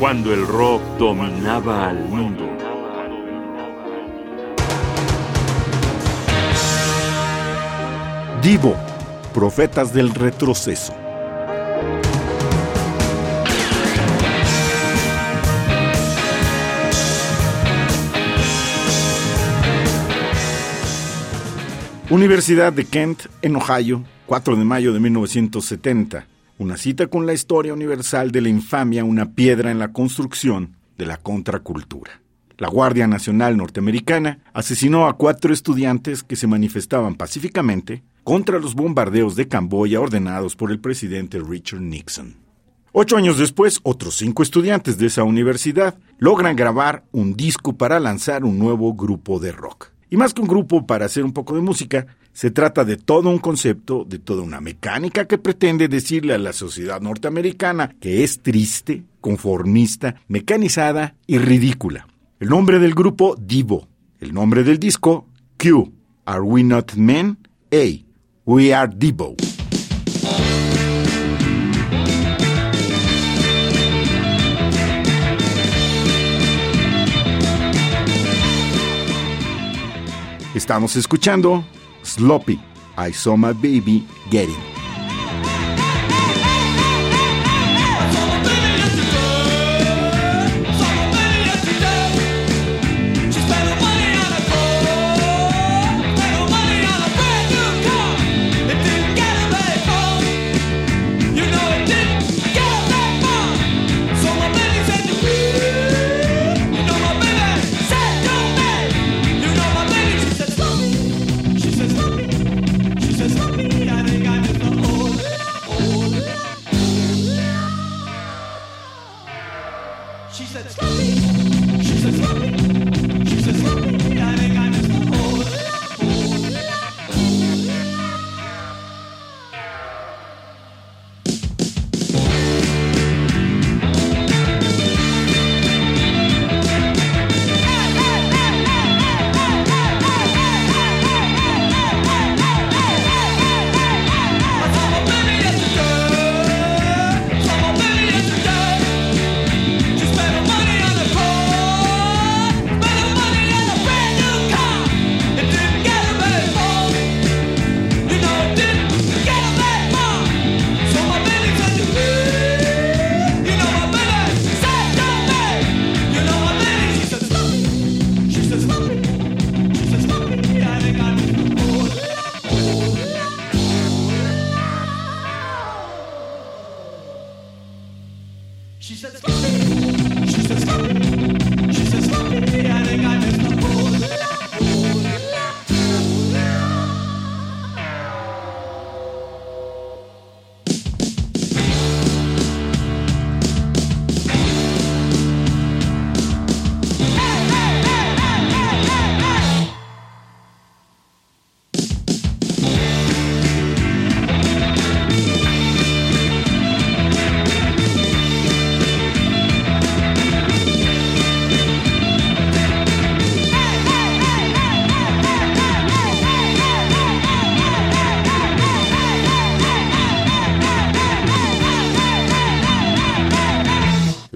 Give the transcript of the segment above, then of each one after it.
cuando el rock dominaba al mundo. Divo, Profetas del Retroceso. Universidad de Kent, en Ohio, 4 de mayo de 1970. Una cita con la historia universal de la infamia, una piedra en la construcción de la contracultura. La Guardia Nacional norteamericana asesinó a cuatro estudiantes que se manifestaban pacíficamente contra los bombardeos de Camboya ordenados por el presidente Richard Nixon. Ocho años después, otros cinco estudiantes de esa universidad logran grabar un disco para lanzar un nuevo grupo de rock. Y más que un grupo para hacer un poco de música, se trata de todo un concepto, de toda una mecánica que pretende decirle a la sociedad norteamericana que es triste, conformista, mecanizada y ridícula. El nombre del grupo, Divo. El nombre del disco, Q. Are We Not Men? A. We Are Divo. Estamos escuchando Sloppy, I Saw My Baby Getting.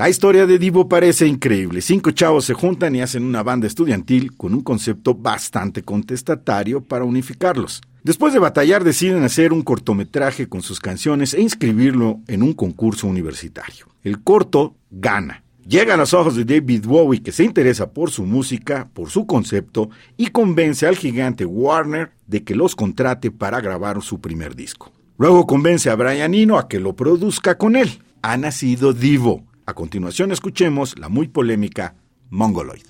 La historia de Divo parece increíble. Cinco chavos se juntan y hacen una banda estudiantil con un concepto bastante contestatario para unificarlos. Después de batallar deciden hacer un cortometraje con sus canciones e inscribirlo en un concurso universitario. El corto gana. Llega a los ojos de David Bowie que se interesa por su música, por su concepto y convence al gigante Warner de que los contrate para grabar su primer disco. Luego convence a Brian Eno a que lo produzca con él. Ha nacido Divo, a continuación escuchemos la muy polémica Mongoloid.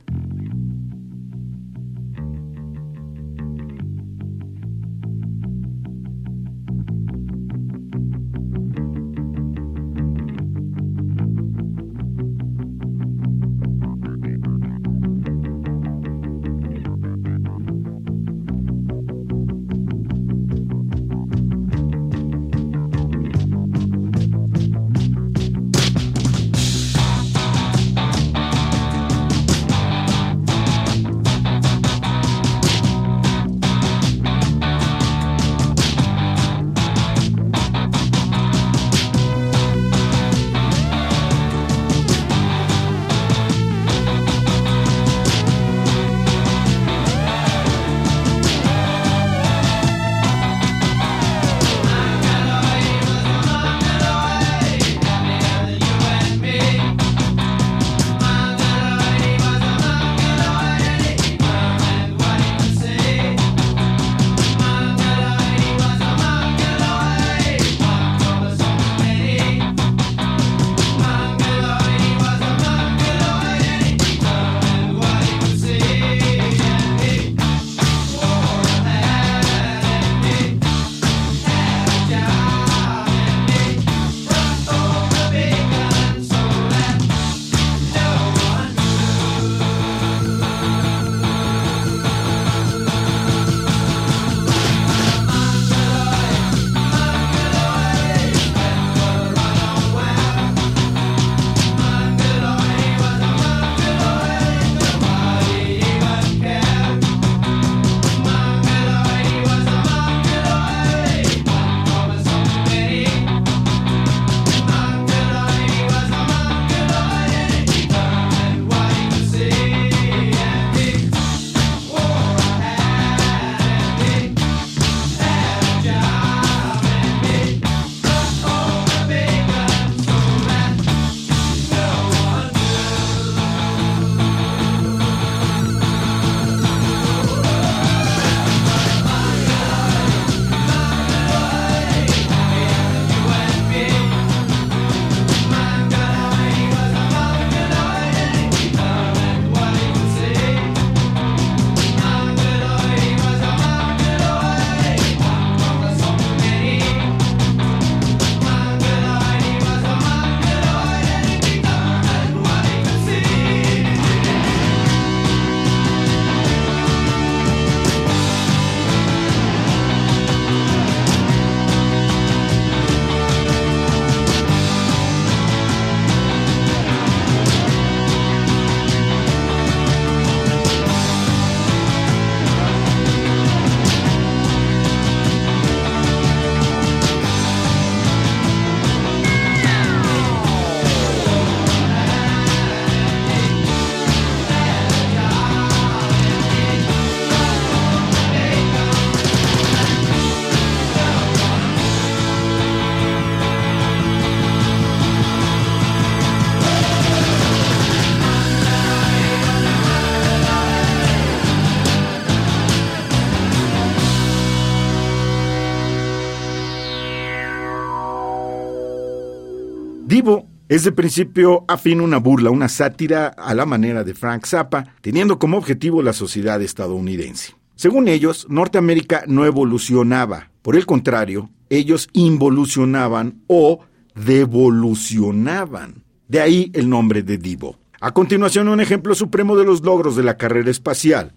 Divo es de principio afín una burla, una sátira a la manera de Frank Zappa, teniendo como objetivo la sociedad estadounidense. Según ellos, Norteamérica no evolucionaba, por el contrario, ellos involucionaban o devolucionaban. De ahí el nombre de Divo. A continuación, un ejemplo supremo de los logros de la carrera espacial.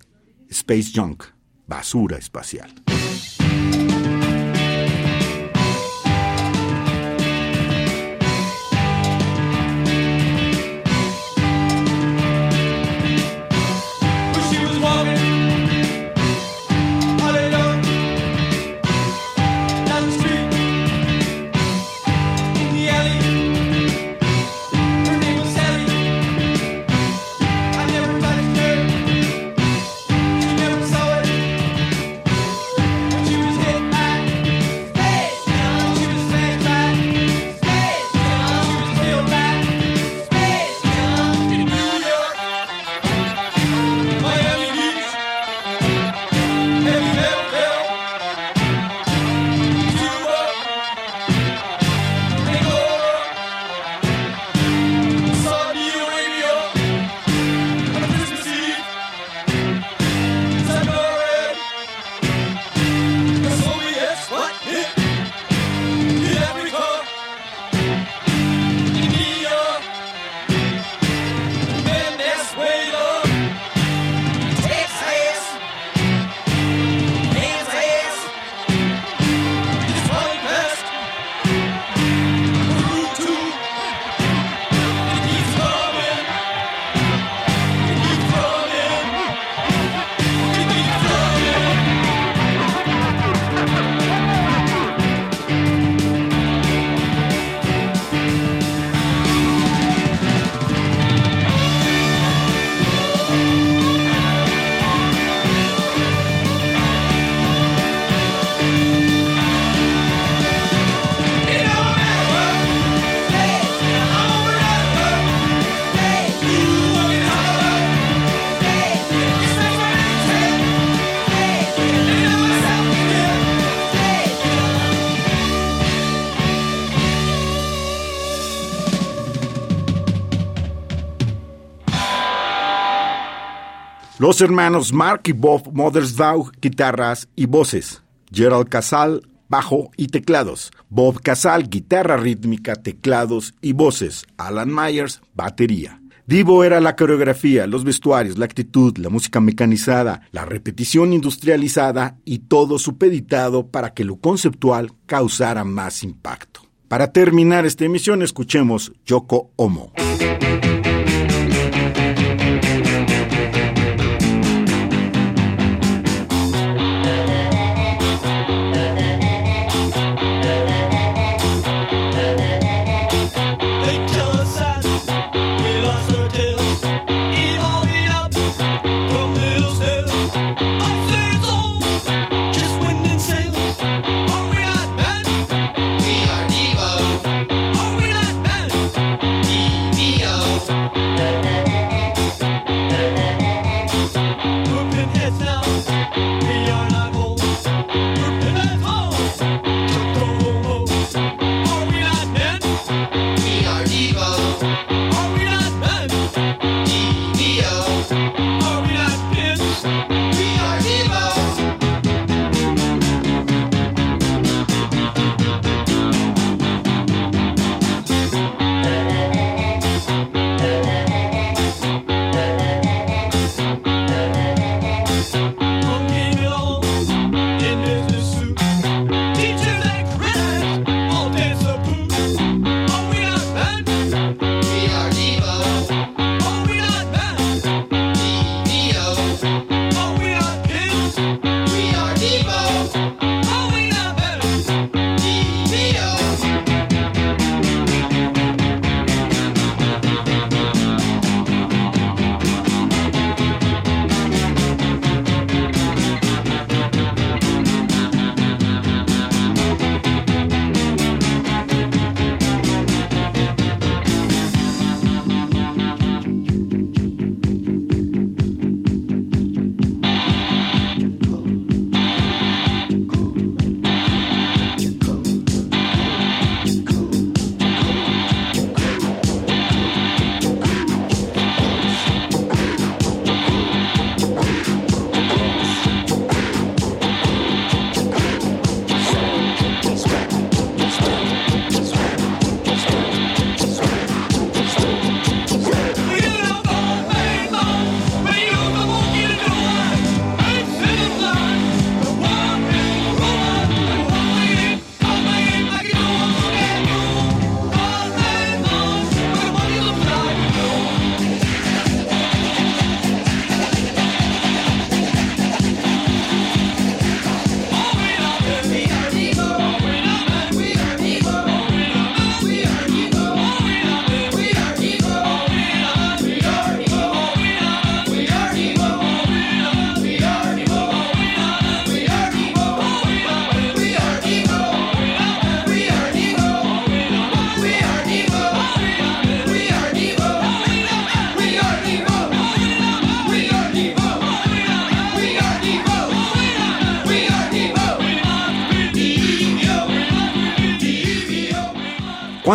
Space Junk, basura espacial. Los hermanos Mark y Bob Mothersbaugh, guitarras y voces. Gerald Casal, bajo y teclados. Bob Casal, guitarra rítmica, teclados y voces. Alan Myers, batería. Divo era la coreografía, los vestuarios, la actitud, la música mecanizada, la repetición industrializada y todo supeditado para que lo conceptual causara más impacto. Para terminar esta emisión, escuchemos Yoko Omo.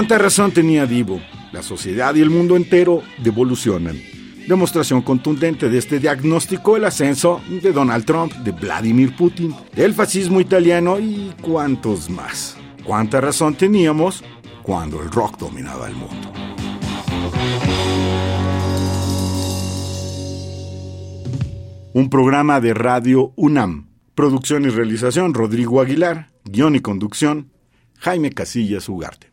¿Cuánta razón tenía Divo? La sociedad y el mundo entero devolucionan. Demostración contundente de este diagnóstico el ascenso de Donald Trump, de Vladimir Putin, del fascismo italiano y cuántos más. ¿Cuánta razón teníamos cuando el rock dominaba el mundo? Un programa de Radio UNAM. Producción y realización Rodrigo Aguilar. Guión y conducción Jaime Casillas Ugarte.